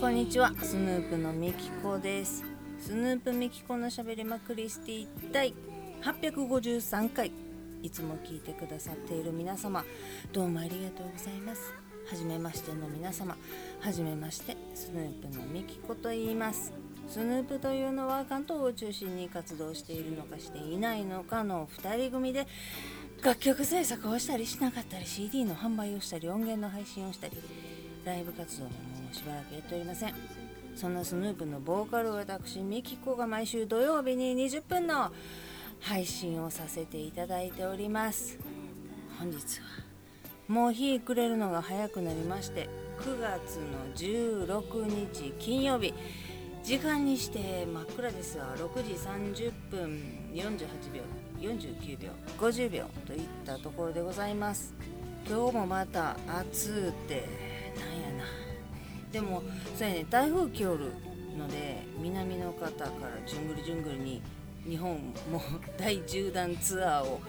こんにちは。スヌープのみきこです。スヌープみきこのしゃべりまクリスティ第853回。いつも聞いてくださっている皆様どうもありがとうございます。はじめましての皆様はじめましてスヌープのみきこと言います。スヌープというのは関東を中心に活動しているのかしていないのかの2人組で楽曲制作をしたりしなかったり CD の販売をしたり音源の配信をしたりライブ活動ももうしばらくやっておりません。そんなスヌープのボーカルを私ミキコが毎週土曜日に20分の配信をさせていただいております。本日はもう日暮れるのが早くなりまして9月の16日金曜日。時間にして真っ暗ですが6時30分48秒49秒50秒といったところでございます。今日もまた暑うてなんやな。でもそうやね台風来おるので南の方からじゅんぐりじゅんぐりに日本も 大縦断ツアーを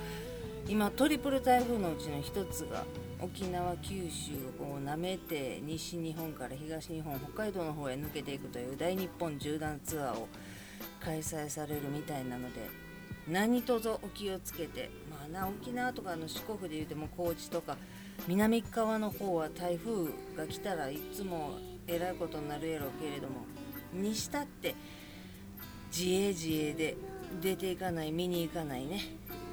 今トリプル台風のうちの一つが沖縄九州をなめて西日本から東日本北海道の方へ抜けていくという大日本縦断ツアーを開催されるみたいなので何卒お気をつけてまあな沖縄とかの四国で言うても高知とか南側の方は台風が来たらいつもえらいことになるやろうけれどもにしたって自衛自衛で出ていかない見に行かないね。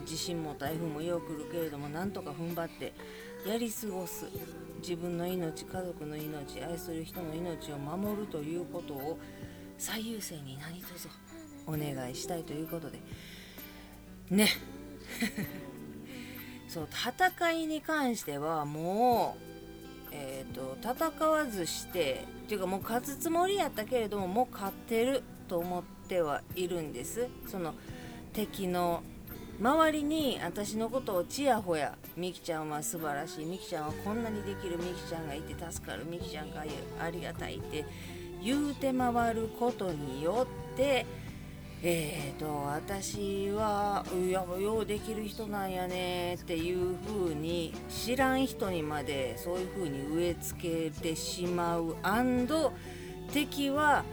地震も台風もよく来るけれどもなんとか踏ん張ってやり過ごす自分の命家族の命愛する人の命を守るということを最優先に何卒お願いしたいということで。ね。そう戦いに関してはもうえーと、戦わずしてっていうかもう勝つつもりやったけれどももう勝ってると思ってはいるんです。その敵の周りに私のことをちやほやみきちゃんは素晴らしい。みきちゃんはこんなにできる。みきちゃんがいて助かる。みきちゃんがありがたいって。言うて回ることによってえーと私はいやようできる人なんやねっていう風に知らん人にまでそういう風に植え付けてしまう。アンド敵は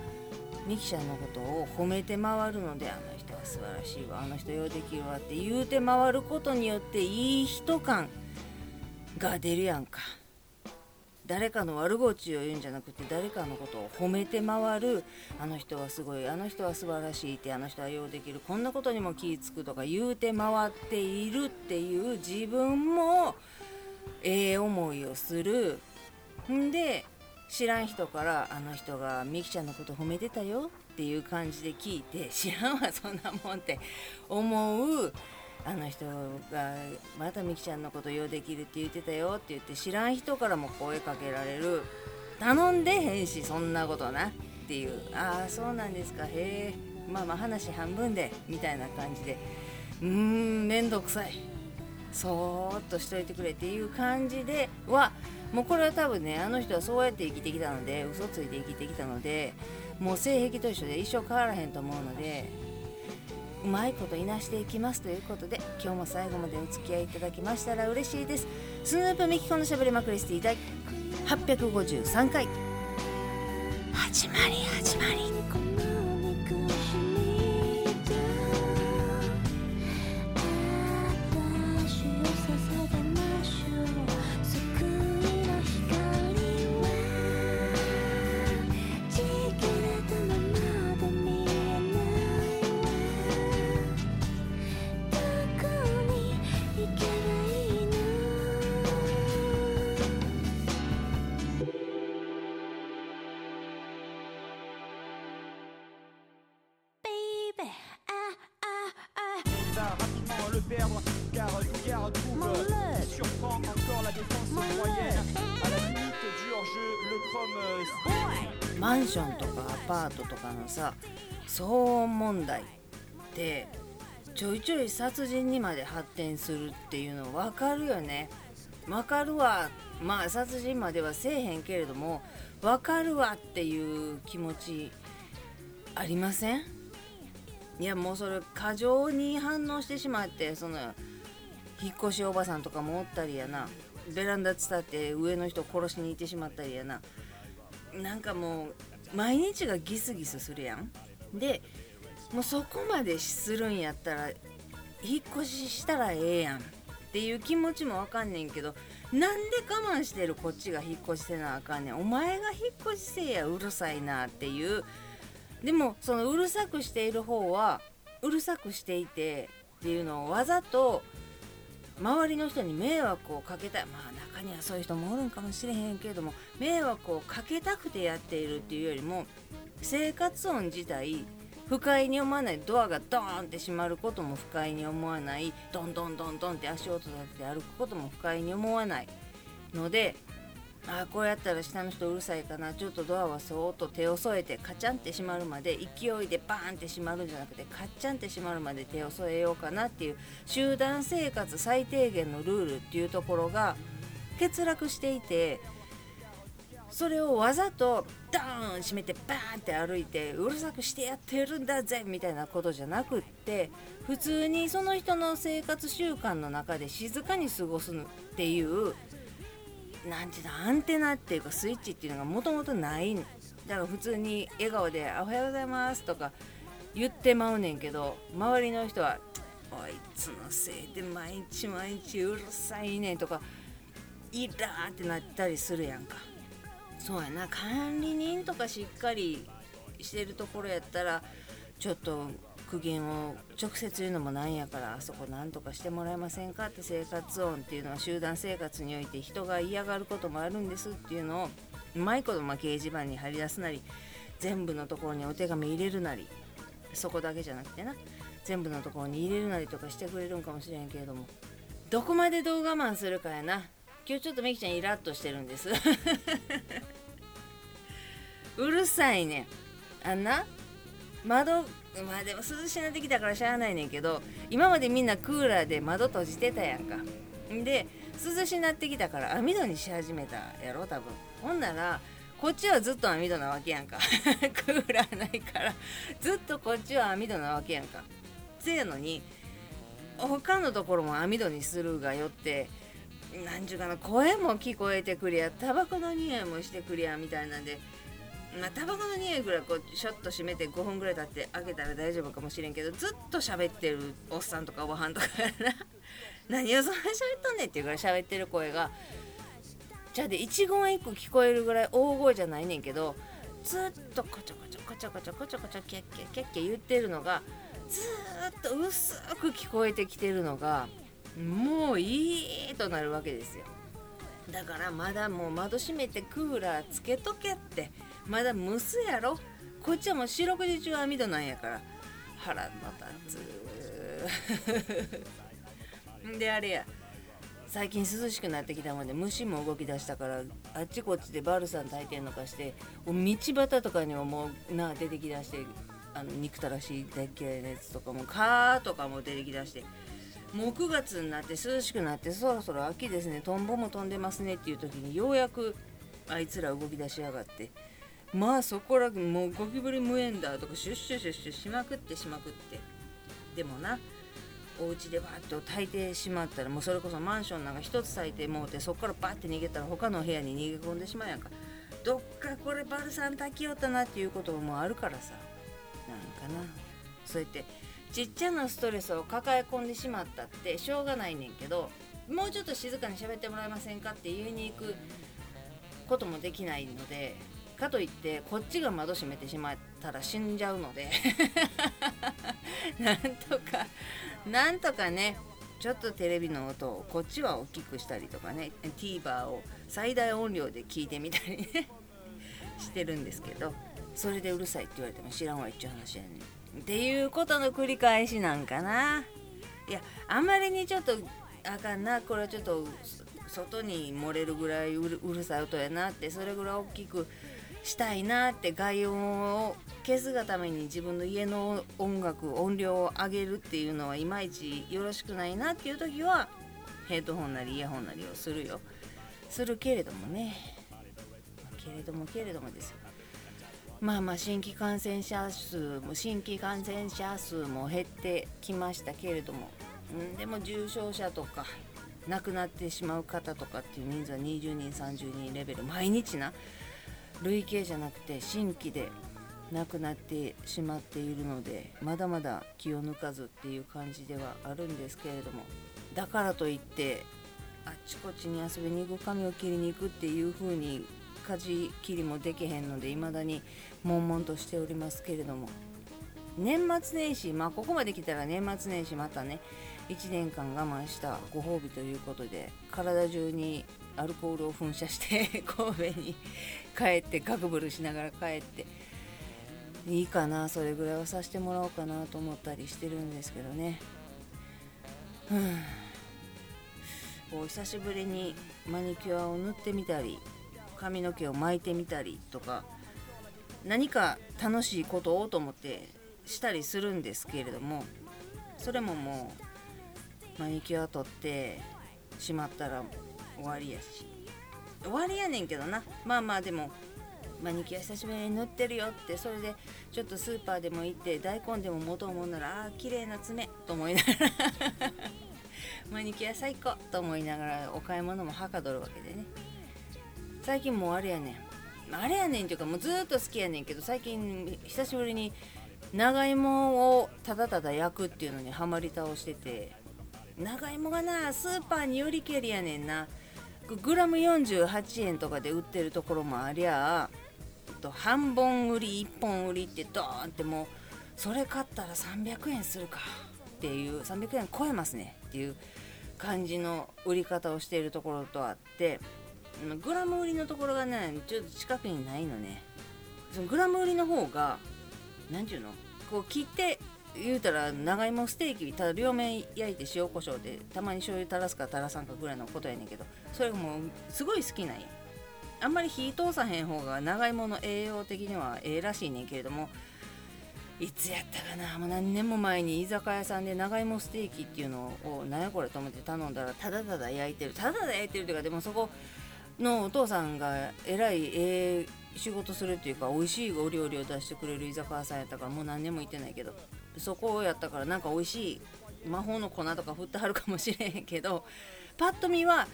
ミキちゃんのことを褒めて回るのであの人は素晴らしいわあの人ようできるわって言うて回ることによっていい人感が出るやんか。誰かの悪口を言うんじゃなくて誰かのことを褒めて回る。あの人はすごいあの人は素晴らしいってあの人はようできる。こんなことにも気ぃ付くとか言うて回っているっていう自分もええ思いをする。んで知らん人からあの人がみきちゃんのこと褒めてたよ。っていう感じで聞いて知らんわそんなもんって思う。あの人がまたみきちゃんのことようできるって言ってたよって言って知らん人からも声かけられる。頼んでへんしそんなことな。っていう。ああそうなんですか。へえまあまあ話半分で。みたいな感じでうーんめんどくさい。そーっとしといてくれっていう感じでは。もうこれは多分ねあの人はそうやって生きてきたので嘘ついて生きてきたのでもう性癖と一緒で一生変わらへんと思うのでうまいこといなしていきますということで今日も最後までお付き合いいただきましたら嬉しいです。スヌープミキコのしゃべりまくりスティ第853回。始まり始まり。マンションとかアパートとかのさ騒音問題ってちょいちょい殺人にまで発展するっていうの分かるよね。分かるわ。まあ殺人まではせえへんけれども分かるわっていう気持ちありません？いやもうそれ過剰に反応してしまってその引っ越しおばさんとかもおったりやな。ベランダ伝って上の人殺しに行ってしまったりやな。なんかもう毎日がギスギスするやん。でもうそこまでするんやったら引っ越ししたらええやんっていう気持ちもわかんねんけどなんで我慢してるこっちが引っ越しせなあかんねん。お前が引っ越しせえやうるさいなっていう。でもそのうるさくしている方はうるさくしていてっていうのをわざと周りの人に迷惑をかけたい。まあ中にはそういう人もおるんかもしれへんけれども迷惑をかけたくてやっているっていうよりも生活音自体不快に思わない。ドアがドーンって閉まることも不快に思わない。どんどんどんどんって足音立てて歩くことも不快に思わないのであこうやったら下の人うるさいかな。ちょっとドアはそーっと手を添えてカチャンって閉まるまで勢いでバーンって閉まるんじゃなくてカッチャンって閉まるまで手を添えようかなっていう集団生活最低限のルールっていうところが欠落していてそれをわざとダーン閉めてバーンって歩いてうるさくしてやってるんだぜみたいなことじゃなくって普通にその人の生活習慣の中で静かに過ごすっていうなんていうのアンテナっていうかスイッチっていうのがもともとないだから普通に笑顔で「おはようございます」とか言ってまうねんけど周りの人は「あいつのせいで毎日毎日うるさいねん」とか「イラー」ってなったりするやんか。そうやな管理人とかしっかりしてるところやったらちょっと苦言を直接言うのもなんやからあそこなんとかしてもらえませんかって生活音っていうのは集団生活において人が嫌がることもあるんですっていうのをうまいことま掲示板に貼り出すなり全部のところにお手紙入れるなりそこだけじゃなくてな全部のところに入れるなりとかしてくれるんかもしれんけれどもどこまでどう我慢するかやな。今日ちょっとみきちゃんイラッとしてるんです。うるさいね。あんな？窓まあでも涼しなってきたからしゃあないねんけど今までみんなクーラーで窓閉じてたやんか。で涼しなってきたから網戸にし始めたやろ多分。ほんならこっちはずっと網戸なわけやんか。クーラーないから。ずっとこっちは網戸なわけやんか。せやのに他のところも網戸にするがよってなんちゅうかな声も聞こえてくりゃタバコの匂いもしてくりゃみたいなんでまあタバコの匂いぐらいこうショッと閉めて5分ぐらい経って開けたら大丈夫かもしれんけどずっと喋ってるおっさんとかおばはんとかな。何をそんな喋っとんねんっていうぐらい喋ってる声が。じゃあで一言一句聞こえるぐらい大声じゃないねんけどずっとこちょこちょこちょこちょこちょこちょキャッキャキャッキャ言ってるのがずっと薄く聞こえてきてるのがもういいとなるわけですよだからまだもう窓閉めてクーラーつけとけってまだ蒸すやろ？こっちはもう四六時中網戸なんやから。腹の立つ。であれや。最近涼しくなってきたもんで虫も動き出したからあっちこっちでバルサン炊いてんのかして道端とかにはもうな出てきだしてあの憎たらしい大嫌いなやつとかも蚊とかも出てきだしてもう9月になって涼しくなってそろそろ秋ですね。トンボも飛んでますねっていう時にようやくあいつら動き出しやがって。まあそこらもうゴキブリ無縁だとかシュッシュシュッシュしまくってしまくって。でもなお家でバーッと炊いてしまったらもうそれこそマンションなんか一つ炊いてもうてそこからバッて逃げたら他の部屋に逃げ込んでしまうやんか。どっかこれバルサン炊きよったなっていうこともあるからさ。なんかな。そうやってちっちゃなストレスを抱え込んでしまったってしょうがないねんけどもうちょっと静かに喋ってもらえませんかって言いに行くこともできないのでかといってこっちが窓閉めてしまったら死んじゃうので なんとかなんとかねちょっとテレビの音をこっちは大きくしたりとかね TVer を最大音量で聞いてみたりね してるんですけどそれでうるさいって言われても知らんわ一応話やねん。っていうことの繰り返しなんかないやあんまりにちょっとあかんなこれはちょっと外に漏れるぐらいうるさい音やなってそれぐらい大きくしたいなって外音を消すがために自分の家の音楽音量を上げるっていうのはいまいちよろしくないなっていう時はヘッドホンなりイヤホンなりをするよ。するけれどもね。けれどもけれどもですよまあまあ新規感染者数も新規感染者数も減ってきましたけれども、でも重症者とか亡くなってしまう方とかっていう人数は20人30人レベル。毎日な。累計じゃなくて新規で亡くなってしまっているのでまだまだ気を抜かずっていう感じではあるんですけれどもだからといってあっちこっちに遊びに行く髪を切りに行くっていう風に舵切りもできへんので未だに悶々としておりますけれども。年末年始まあここまで来たら年末年始またね1年間我慢したご褒美ということで体中にアルコールを噴射して 神戸に帰ってガクブルしながら帰って。いいかなそれぐらいはさせてもらおうかなと思ったりしてるんですけどね。う。んこう久しぶりにマニキュアを塗ってみたり髪の毛を巻いてみたりとか何か楽しいことをと思ってしたりするんですけれどもそれももうマニキュア取ってしまったら終わりやし。終わりやねんけどな。まあまあでもマニキュア久しぶりに塗ってるよって。それでちょっとスーパーでも行って大根でも持とうもんならあー綺麗な爪と思いながら。マニキュア最高と思いながらお買い物もはかどるわけでね。最近もうあれやねん。あれやねんっていうかもうずっと好きやねんけど最近久しぶりに長芋をただただ焼くっていうのにはまり倒してて。長芋がなスーパーによりけりやねんな。グラム48円とかで売ってるところもありゃと半本売り1本売りってドーンってもうそれ買ったら300円するかっていう300円超えますねっていう感じの売り方をしているところとあってグラム売りのところがねちょっと近くにないのね。そのグラム売りの方が何て言うの？こう切って言うたら長芋ステーキただ両面焼いて塩コショウでたまに醤油垂らすか垂らさんかぐらいのことやねんけどそれがもうすごい好きなんや。あんまり火通さへん方が長芋の栄養的にはええらしいねんけれどもいつやったかな。もう何年も前に居酒屋さんで長芋ステーキっていうのを何やこれと思って頼んだらただただ焼いてる。ただただ焼いてるというかでもそこのお父さんがえらいええ仕事するっていうか美味しいお料理を出してくれる居酒屋さんやったからもう何年も行ってないけどそこやったからなんか美味しい魔法の粉とか振ってはるかもしれへんけどパッと見は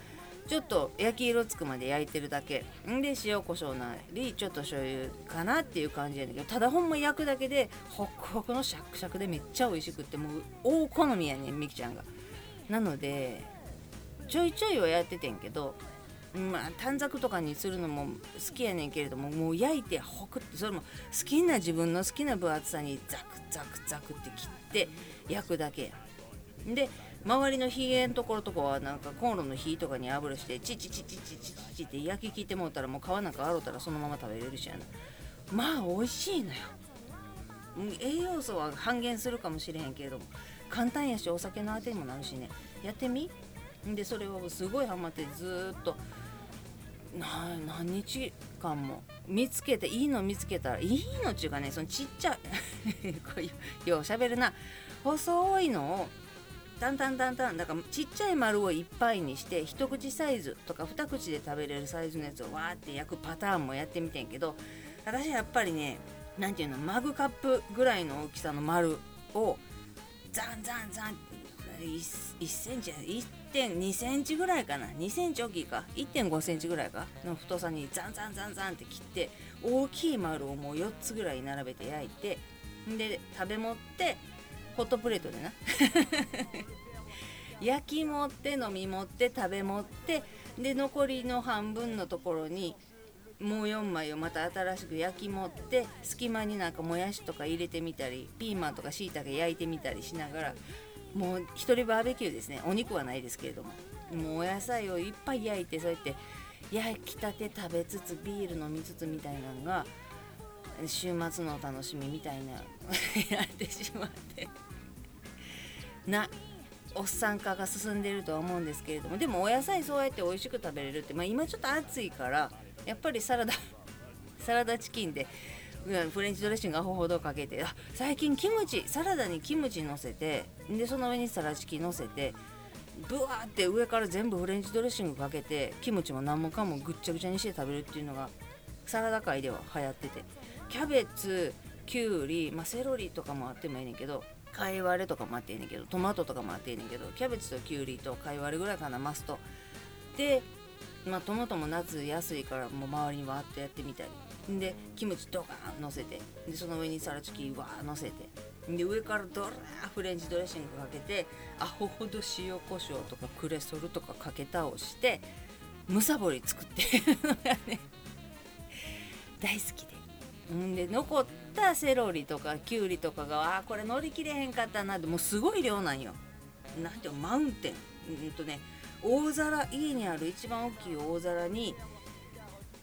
ちょっと焼き色つくまで焼いてるだけ。んで塩コショウなりちょっと醤油かなっていう感じやねんけどただほんま焼くだけでホクホクのシャクシャクでめっちゃ美味しくってもう大好みやねんみきちゃんが。なのでちょいちょいはやっててんけどまあ短冊とかにするのも好きやねんけれどももう焼いてホクってそれも好きな自分の好きな分厚さにザクザクザクって切って焼くだけ。で周りの火のところとかはなんかコンロの火とかに油してチチチチチチチって焼き切ってもうたらもう皮なんか洗うたらそのまま食べれるしやな。まあ美味しいのよ。栄養素は半減するかもしれへんけれども簡単やしお酒のあてにもなるしね。やってみ？でそれをすごいハマってずっと何日間も。見つけていいの見つけたらいいのっていうかねそのちっちゃい ようしゃべるな。細いのをタンタンタンタンだからちっちゃい丸をいっぱいにして一口サイズとか二口で食べれるサイズのやつをわーって焼くパターンもやってみてんけど私やっぱりね何ていうのマグカップぐらいの大きさの丸をザンザンザン 1, 1センチ1.2センチぐらいかな。2センチ大きいか。1.5センチぐらいか。の太さにザンザンザンザンって切って大きい丸をもう4つぐらい並べて焼いてで食べ持ってホットプレートでな。焼き持って飲み持って食べ持ってで残りの半分のところにもう4枚をまた新しく焼き持って隙間になんかもやしとか入れてみたりピーマンとかしいたけ焼いてみたりしながらもう一人バーベキューですね。お肉はないですけれども。もうお野菜をいっぱい焼いてそうやって焼きたて食べつつビール飲みつつみたいなのが週末のお楽しみみたいな やってしまって。なおっさん化が進んでるとは思うんですけれども。でもお野菜そうやって美味しく食べれるって、まあ、今ちょっと暑いからやっぱりサラダサラダチキンでフレンチドレッシングアホほどかけてあ最近キムチサラダにキムチ乗せてでその上にサラチキ乗せてブワーって上から全部フレンチドレッシングかけてキムチも何もかもぐっちゃぐちゃにして食べるっていうのがサラダ界では流行ってて。キャベツきゅうり、まあ、セロリとかもあってもいいねんけど貝割れとかもあっていいねんけどトマトとかもあっていいねんけどキャベツときゅうりと貝割れぐらいかなマスト。で、まあ、トマトも夏安いからもう周りにわってやってみたりでキムチドカーン乗せてでその上にサラチキわー乗せてで上からドラーフレンチドレッシングかけてアホほど塩コショウとかクレソルとかかけ倒してむさぼり作ってるのがね大好きで。んで残ったセロリとかきゅうりとかがあこれ乗り切れへんかったなってもうすごい量なんよ。なんていうマウンテン。うんとね大皿家にある一番大きい大皿に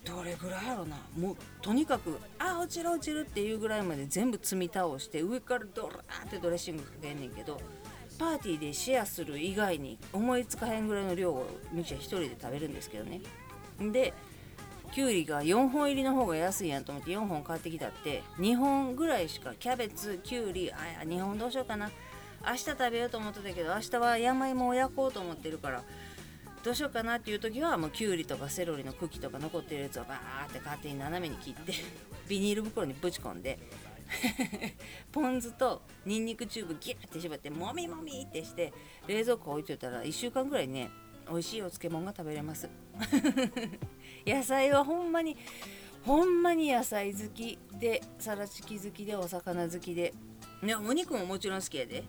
どれぐらいやろな。もうとにかくあ落ちる落ちるっていうぐらいまで全部積み倒して上からドラーってドレッシングかけんねんけどパーティーでシェアする以外に思いつかへんぐらいの量をみちゃん1人で食べるんですけどね。できゅうりが4本入りの方が安いやんと思って4本買ってきたって2本ぐらいしかキャベツきゅうりあ2本どうしようかな。明日食べようと思ってたけど明日は山芋を焼こうと思ってるからどうしようかなっていう時はもうきゅうりとかセロリの茎とか残ってるやつをバーって勝手に斜めに切って ビニール袋にぶち込んで ポン酢とニンニクチューブギュッて絞ってもみもみってして冷蔵庫置いといたら1週間ぐらいね美味しいお漬物が食べれます。野菜はほんまにほんまに野菜好きでサラチキ好きでお魚好きでねお肉ももちろん好きやで。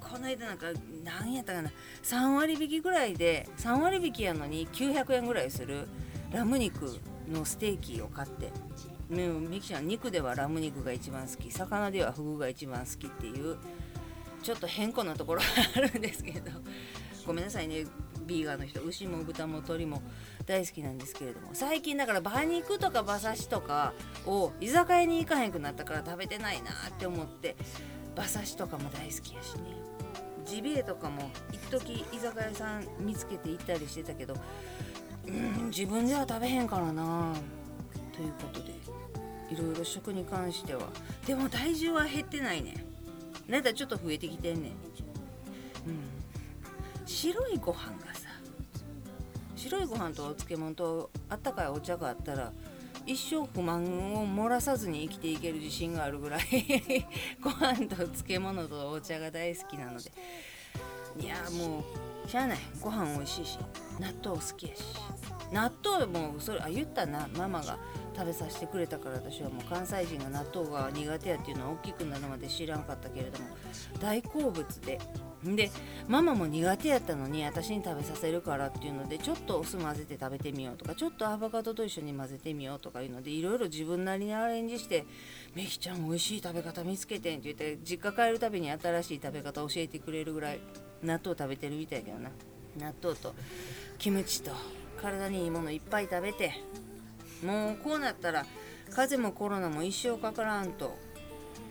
この間なんか何やったかな。3割引きぐらいで3割引きやのに900円ぐらいするラム肉のステーキを買って。ねミキちゃん肉ではラム肉が一番好き。魚ではフグが一番好きっていうちょっと変更なところがあるんですけど。ごめんなさいね。ビーガンの人牛も豚も鶏も大好きなんですけれども最近だから馬肉とか馬刺しとかを居酒屋に行かへんくなったから食べてないなって思って馬刺しとかも大好きやしね。ジビエとかも一時居酒屋さん見つけて行ったりしてたけどうん自分では食べへんからな。ということでいろいろ食に関しては。でも体重は減ってないね。なんだちょっと増えてきてんねん。うん。白いご飯がさ白いご飯とお漬物とあったかいお茶があったら一生不満を漏らさずに生きていける自信があるぐらい ご飯と漬物とお茶が大好きなので。いやもうしゃあない。ご飯美味しいし納豆好きやし。納豆もそれあ言ったな。ママが食べさせてくれたから私はもう関西人が納豆が苦手やっていうのは大きくなるまで知らんかったけれども大好物ででママも苦手やったのに私に食べさせるからっていうのでちょっとお酢混ぜて食べてみようとかちょっとアボカドと一緒に混ぜてみようとかいうのでいろいろ自分なりにアレンジして「みきちゃん美味しい食べ方見つけてん」って言って実家帰るたびに新しい食べ方教えてくれるぐらい納豆食べてるみたいやけどな。納豆とキムチと体にいいものいっぱい食べてもうこうなったら風邪もコロナも一生かからんと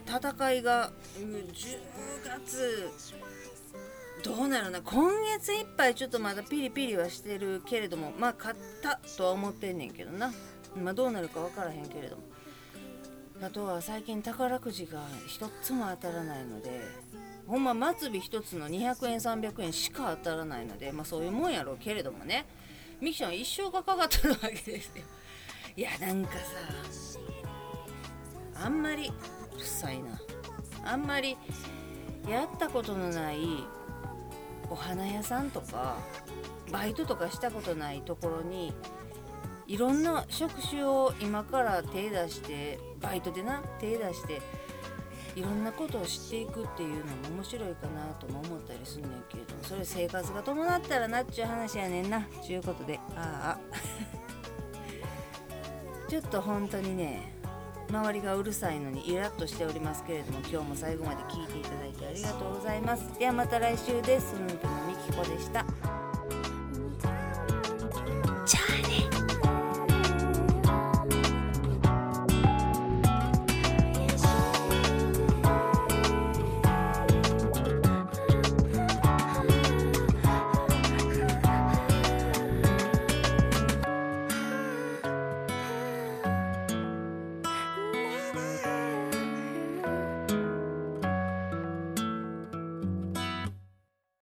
戦いが10月どうなるな今月いっぱいちょっとまだピリピリはしてるけれどもまあ勝ったとは思ってんねんけどな。まあどうなるか分からへんけれども。あとは最近宝くじが一つも当たらないのでほんま末尾一つの200円300円しか当たらないのでまあそういうもんやろうけれどもね。ミキちゃん一生がかかってるわけですよ。いやなんかさあんまりうるさいな。あんまりやったことのないお花屋さんとかバイトとかしたことないところにいろんな職種を今から手出してバイトでな手出していろんなことを知っていくっていうのも面白いかなとも思ったりすんねんけれどもそれ生活が伴ったらなっちゅう話やねんなちゅうことで。ああ。ちょっと本当にね周りがうるさいのにイラッとしておりますけれども今日も最後まで聞いていただいてありがとうございますではまた来週です。スヌープのみきこでした。